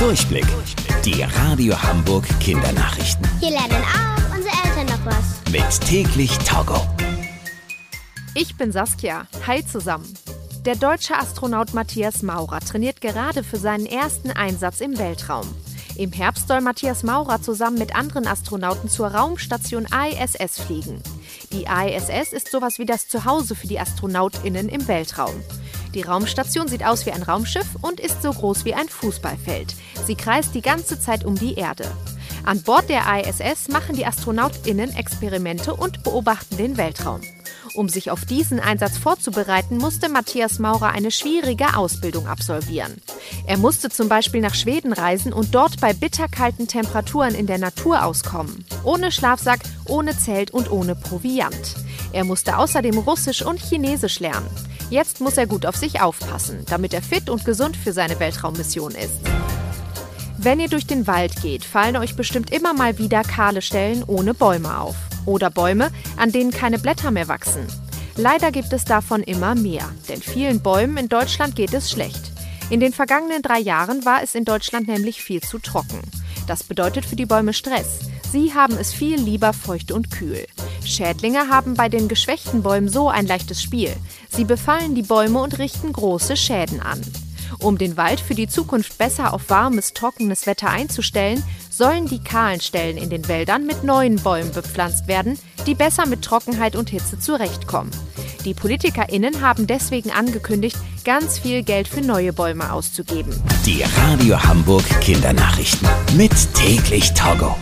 Durchblick. Die Radio Hamburg Kindernachrichten. Hier lernen auch unsere Eltern noch was. Mit täglich Togo. Ich bin Saskia. Hi zusammen. Der deutsche Astronaut Matthias Maurer trainiert gerade für seinen ersten Einsatz im Weltraum. Im Herbst soll Matthias Maurer zusammen mit anderen Astronauten zur Raumstation ISS fliegen. Die ISS ist sowas wie das Zuhause für die AstronautInnen im Weltraum. Die Raumstation sieht aus wie ein Raumschiff und ist so groß wie ein Fußballfeld. Sie kreist die ganze Zeit um die Erde. An Bord der ISS machen die AstronautInnen Experimente und beobachten den Weltraum. Um sich auf diesen Einsatz vorzubereiten, musste Matthias Maurer eine schwierige Ausbildung absolvieren. Er musste zum Beispiel nach Schweden reisen und dort bei bitterkalten Temperaturen in der Natur auskommen. Ohne Schlafsack, ohne Zelt und ohne Proviant. Er musste außerdem Russisch und Chinesisch lernen. Jetzt muss er gut auf sich aufpassen, damit er fit und gesund für seine Weltraummission ist. Wenn ihr durch den Wald geht, fallen euch bestimmt immer mal wieder kahle Stellen ohne Bäume auf. Oder Bäume, an denen keine Blätter mehr wachsen. Leider gibt es davon immer mehr, denn vielen Bäumen in Deutschland geht es schlecht. In den vergangenen drei Jahren war es in Deutschland nämlich viel zu trocken. Das bedeutet für die Bäume Stress. Sie haben es viel lieber feucht und kühl. Schädlinge haben bei den geschwächten Bäumen so ein leichtes Spiel. Sie befallen die Bäume und richten große Schäden an. Um den Wald für die Zukunft besser auf warmes, trockenes Wetter einzustellen, sollen die kahlen Stellen in den Wäldern mit neuen Bäumen bepflanzt werden, die besser mit Trockenheit und Hitze zurechtkommen. Die PolitikerInnen haben deswegen angekündigt, ganz viel Geld für neue Bäume auszugeben. Die Radio Hamburg Kindernachrichten. Mit täglich Togo.